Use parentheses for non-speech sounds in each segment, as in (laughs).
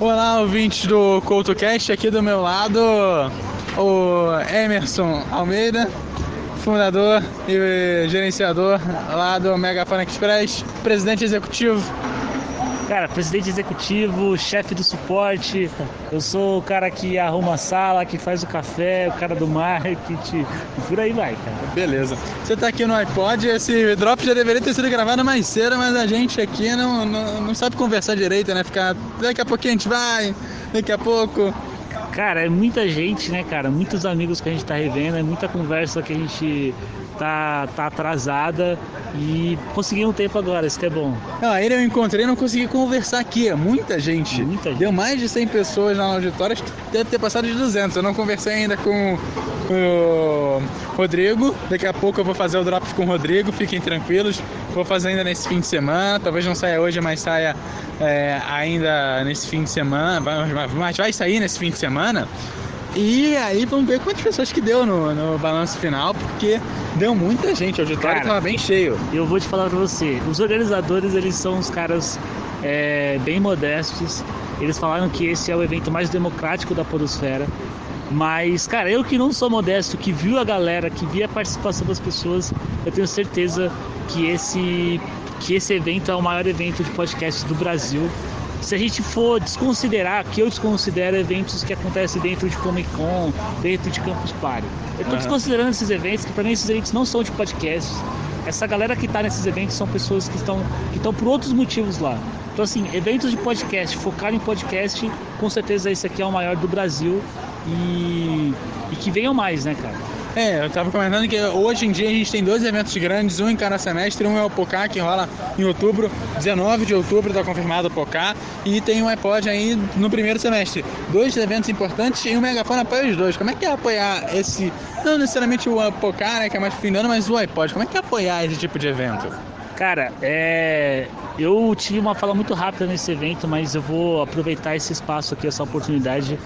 Olá, ouvintes do CoutoCast, aqui do meu lado, o Emerson Almeida, fundador e gerenciador lá do Megafone Express, presidente executivo Cara, presidente executivo, chefe do suporte, eu sou o cara que arruma a sala, que faz o café, o cara do marketing, por aí vai, cara. Beleza. Você tá aqui no iPod, esse drop já deveria ter sido gravado mais cedo, mas a gente aqui não, não, não sabe conversar direito, né? Ficar, daqui a pouquinho a gente vai, daqui a pouco Cara, é muita gente, né, cara? Muitos amigos que a gente tá revendo, é muita conversa que a gente tá, tá atrasada e consegui um tempo agora, isso que é bom. Ah, ele eu encontrei e não consegui conversar aqui, é muita gente. Muita gente. Deu mais de 100 pessoas na auditório, acho que deve ter passado de 200. Eu não conversei ainda com o Rodrigo, daqui a pouco eu vou fazer o drop com o Rodrigo, fiquem tranquilos. Vou fazer ainda nesse fim de semana, talvez não saia hoje, mas saia é, ainda nesse fim de semana, mas vai sair nesse fim de semana. E aí vamos ver quantas pessoas que deu no, no balanço final, porque deu muita gente, o auditório estava bem cheio. Eu vou te falar para você, os organizadores eles são os caras é, bem modestos, eles falaram que esse é o evento mais democrático da podosfera, mas, cara, eu que não sou modesto, que viu a galera, que vi a participação das pessoas, eu tenho certeza que esse, que esse evento é o maior evento de podcast do Brasil se a gente for desconsiderar, que eu desconsidero eventos que acontecem dentro de Comic Con, dentro de Campus Party. Eu estou uhum. desconsiderando esses eventos, que para mim esses eventos não são de podcasts. Essa galera que está nesses eventos são pessoas que estão, que estão por outros motivos lá. Então, assim, eventos de podcast, focar em podcast, com certeza esse aqui é o maior do Brasil e, e que venham mais, né, cara? É, eu estava comentando que hoje em dia a gente tem dois eventos grandes, um em cada semestre, um é o Pocá, que rola em outubro, 19 de outubro está confirmado o Pocá, e tem o iPod aí no primeiro semestre. Dois eventos importantes e o Megafone apoia os dois. Como é que é apoiar esse, não necessariamente o Pocá, né, que é mais fim mas o iPod, como é que é apoiar esse tipo de evento? Cara, é... eu tive uma fala muito rápida nesse evento, mas eu vou aproveitar esse espaço aqui, essa oportunidade,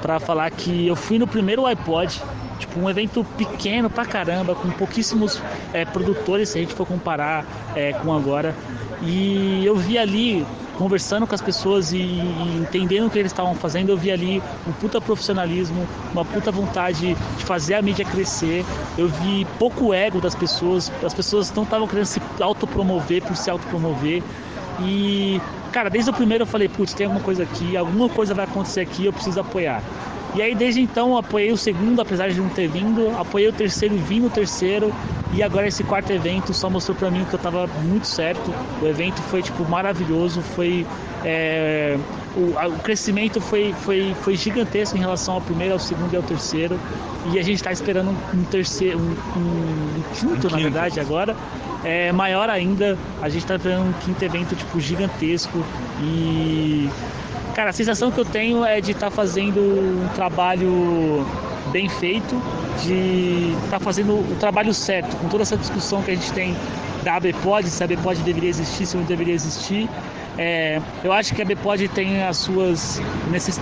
para falar que eu fui no primeiro iPod Tipo, um evento pequeno pra caramba, com pouquíssimos é, produtores, se a gente for comparar é, com agora. E eu vi ali, conversando com as pessoas e, e entendendo o que eles estavam fazendo, eu vi ali um puta profissionalismo, uma puta vontade de fazer a mídia crescer. Eu vi pouco ego das pessoas, as pessoas não estavam querendo se autopromover por se autopromover. E, cara, desde o primeiro eu falei, putz, tem alguma coisa aqui, alguma coisa vai acontecer aqui, eu preciso apoiar. E aí desde então apoiei o segundo, apesar de não ter vindo, apoiei o terceiro e vim no terceiro. E agora esse quarto evento só mostrou para mim que eu estava muito certo. O evento foi tipo maravilhoso, foi é, o, o, crescimento foi, foi, foi gigantesco em relação ao primeiro, ao segundo e ao terceiro. E a gente está esperando um, terceiro, um, um, quinto, um na verdade, agora. É maior ainda. A gente está esperando um quinto evento tipo gigantesco e Cara, a sensação que eu tenho é de estar tá fazendo um trabalho bem feito, de estar tá fazendo o trabalho certo, com toda essa discussão que a gente tem da ABPOD, se a ABPOD deveria existir, se não deveria existir. É, eu acho que a ABPOD tem as suas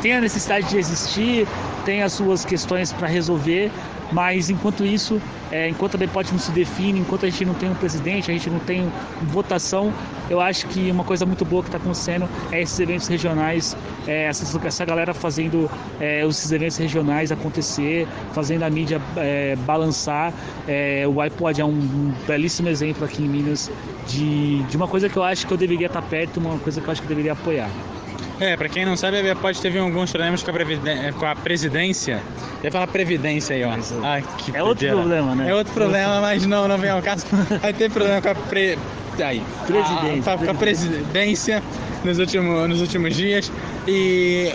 tem a necessidade de existir, tem as suas questões para resolver, mas enquanto isso, é, enquanto a Bepot não se define, enquanto a gente não tem um presidente, a gente não tem votação, eu acho que uma coisa muito boa que está acontecendo é esses eventos regionais, é, essa, essa, galera fazendo é, esses eventos regionais acontecer, fazendo a mídia é, balançar. É, o iPod é um, um, belíssimo exemplo aqui em Minas de, de uma coisa que eu acho que eu deveria estar perto, uma coisa que eu acho que eu deveria apoiar. É, pra quem não sabe, a Bepod teve alguns problemas com a, com a presidência. Eu ia falar previdência aí, ó. Ah, que é outro problema, né? É outro problema, mas não, não vem ao caso. (laughs) Aí tem problema com a pre... aí, presidência. A, com a presidência nos últimos, nos últimos dias e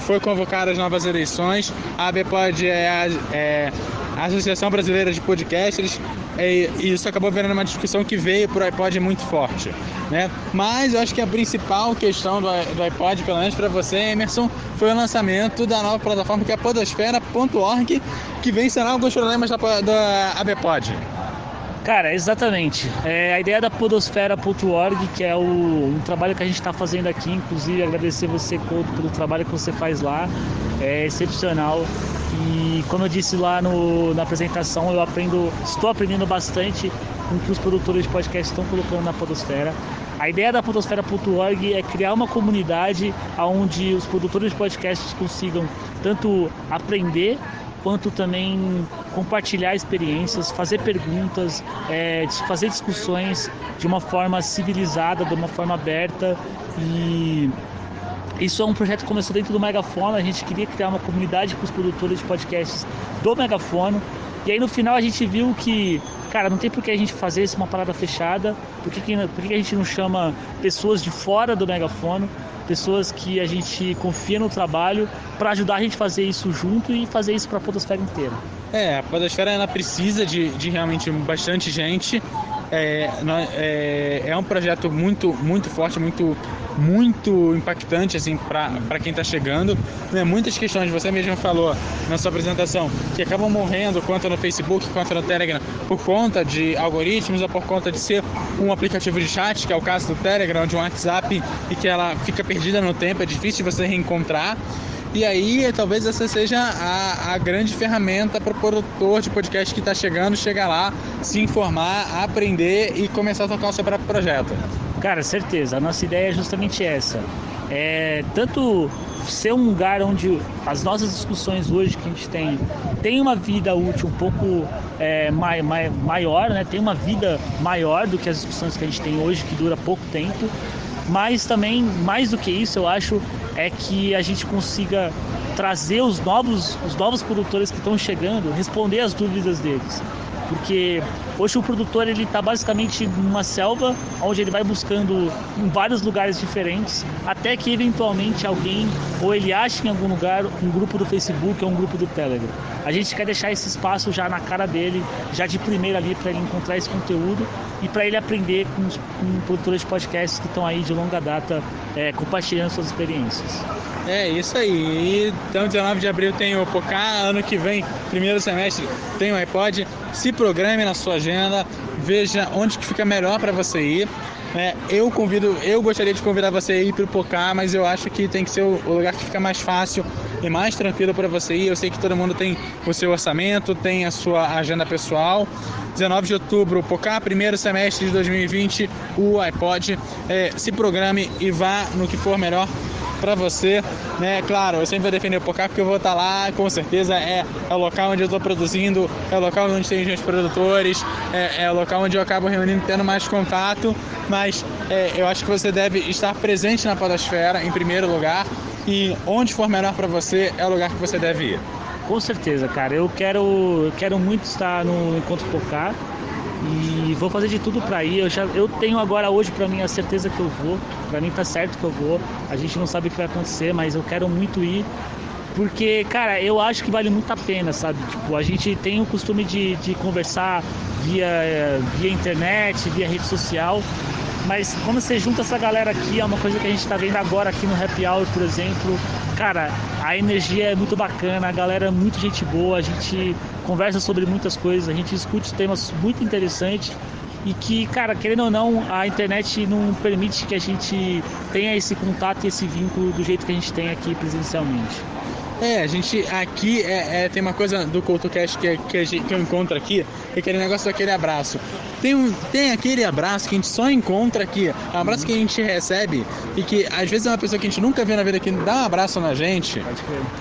foi convocar as novas eleições. A ABPOD é, é a Associação Brasileira de Podcasters e isso acabou virando uma discussão que veio para o iPod muito forte. Né? Mas eu acho que a principal questão do, do iPod, pelo menos para você, Emerson, foi o lançamento da nova plataforma que é a podosfera.org, que vem sanar alguns problemas da, da ABPod. Cara, exatamente. É a ideia da podosfera.org, que é o, um trabalho que a gente está fazendo aqui, inclusive agradecer você, Couto, pelo trabalho que você faz lá. É excepcional. E como eu disse lá no, na apresentação, eu aprendo, estou aprendendo bastante com o que os produtores de podcast estão colocando na podosfera. A ideia da Podosfera.org é criar uma comunidade onde os produtores de podcasts consigam tanto aprender quanto também compartilhar experiências, fazer perguntas, é, fazer discussões de uma forma civilizada, de uma forma aberta e isso é um projeto que começou dentro do Megafono, a gente queria criar uma comunidade com os produtores de podcasts do Megafono. E aí no final a gente viu que, cara, não tem por que a gente fazer isso uma parada fechada, por que, por que a gente não chama pessoas de fora do Megafono, pessoas que a gente confia no trabalho, para ajudar a gente a fazer isso junto e fazer isso para a podosfera inteira. É, a podosfera ela precisa de, de realmente bastante gente é, é, é um projeto muito, muito forte, muito, muito impactante assim, para quem está chegando. Né? Muitas questões, você mesmo falou na sua apresentação, que acabam morrendo, quanto no Facebook, quanto no Telegram, por conta de algoritmos ou por conta de ser um aplicativo de chat, que é o caso do Telegram, de um WhatsApp, e que ela fica perdida no tempo, é difícil de você reencontrar. E aí, talvez essa seja a, a grande ferramenta para o produtor de podcast que está chegando, chegar lá, se informar, aprender e começar a tocar o seu próprio projeto. Cara, certeza. A nossa ideia é justamente essa. É tanto ser um lugar onde as nossas discussões hoje que a gente tem tem uma vida útil um pouco é, mai, mai, maior, né? tem uma vida maior do que as discussões que a gente tem hoje, que dura pouco tempo, mas também, mais do que isso, eu acho é que a gente consiga trazer os novos, os novos produtores que estão chegando, responder as dúvidas deles. Porque hoje o produtor ele está basicamente numa selva onde ele vai buscando em vários lugares diferentes, até que eventualmente alguém ou ele ache em algum lugar um grupo do Facebook ou um grupo do Telegram. A gente quer deixar esse espaço já na cara dele, já de primeira ali para ele encontrar esse conteúdo e para ele aprender com, com produtores de podcasts que estão aí de longa data é, compartilhando suas experiências. É isso aí. Então, 19 de abril tem o Pocá, ano que vem, primeiro semestre, tem o iPod. Se programe na sua agenda, veja onde que fica melhor para você ir. É, eu convido, eu gostaria de convidar você a ir para o Pocá, mas eu acho que tem que ser o, lugar que fica mais fácil e mais tranquilo para você ir. Eu sei que todo mundo tem o seu orçamento, tem a sua agenda pessoal. 19 de outubro, Pocá, primeiro semestre de 2020, o iPod. É, se programe e vá no que for melhor para você, né? Claro, eu sempre vou defender o Pocá porque eu vou estar tá lá, com certeza é, é o local onde eu estou produzindo, é o local onde tem gente produtores, é, é, o local onde eu acabo reunindo, tendo mais contato, mas é, eu acho que você deve estar presente na podosfera em primeiro lugar e onde for melhor para você é o lugar que você deve ir. Com certeza, cara. Eu quero, quero muito estar no Encontro Pocá e vou fazer de tudo para ir. Eu, já, eu tenho agora hoje para mim a certeza que eu vou. Para mim tá certo que eu vou. A gente não sabe o que vai acontecer, mas eu quero muito ir. Porque, cara, eu acho que vale muito a pena, sabe? Tipo, a gente tem o costume de, de conversar via, via internet, via rede social. Mas quando você junta essa galera aqui, é uma coisa que a gente está vendo agora aqui no Happy Hour, por exemplo. Cara, a energia é muito bacana, a galera é muito gente boa, a gente conversa sobre muitas coisas, a gente discute temas muito interessantes e que, cara, querendo ou não, a internet não permite que a gente tenha esse contato e esse vínculo do jeito que a gente tem aqui presencialmente. É, a gente aqui é, é tem uma coisa do CoutoCast que, que, que eu encontro aqui, é aquele negócio daquele abraço. Tem, um, tem aquele abraço que a gente só encontra aqui, é um abraço que a gente recebe e que às vezes é uma pessoa que a gente nunca viu na vida que dá um abraço na gente,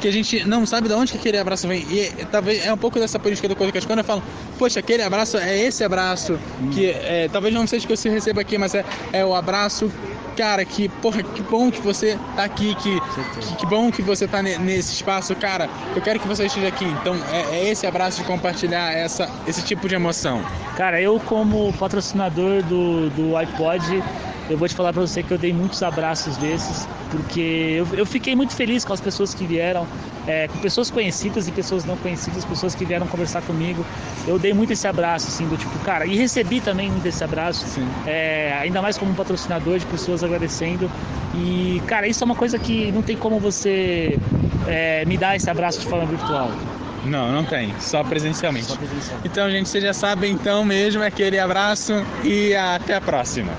que a gente não sabe de onde que aquele abraço vem. E talvez é um pouco dessa política do CoutoCast. Quando eu falo, poxa, aquele abraço é esse abraço, que é, talvez não seja que você receba aqui, mas é, é o abraço cara, que porra, que bom que você tá aqui, que, que, que, bom que você tá nesse espaço, cara. Eu quero que você esteja aqui. Então é, é, esse abraço de compartilhar essa, esse tipo de emoção. Cara, eu como patrocinador do, do iPod, eu vou te falar para você que eu dei muitos abraços desses, porque eu, eu fiquei muito feliz com as pessoas que vieram, é, com pessoas conhecidas e pessoas não conhecidas, pessoas que vieram conversar comigo. Eu dei muito esse abraço, assim, do tipo, cara, e recebi também muito esse abraço, é, ainda mais como um patrocinador de pessoas agradecendo. E, cara, isso é uma coisa que não tem como você é, me dar esse abraço de forma virtual. Não, não tem, só presencialmente. só presencialmente. Então, gente, vocês já sabem então mesmo, aquele abraço e até a próxima.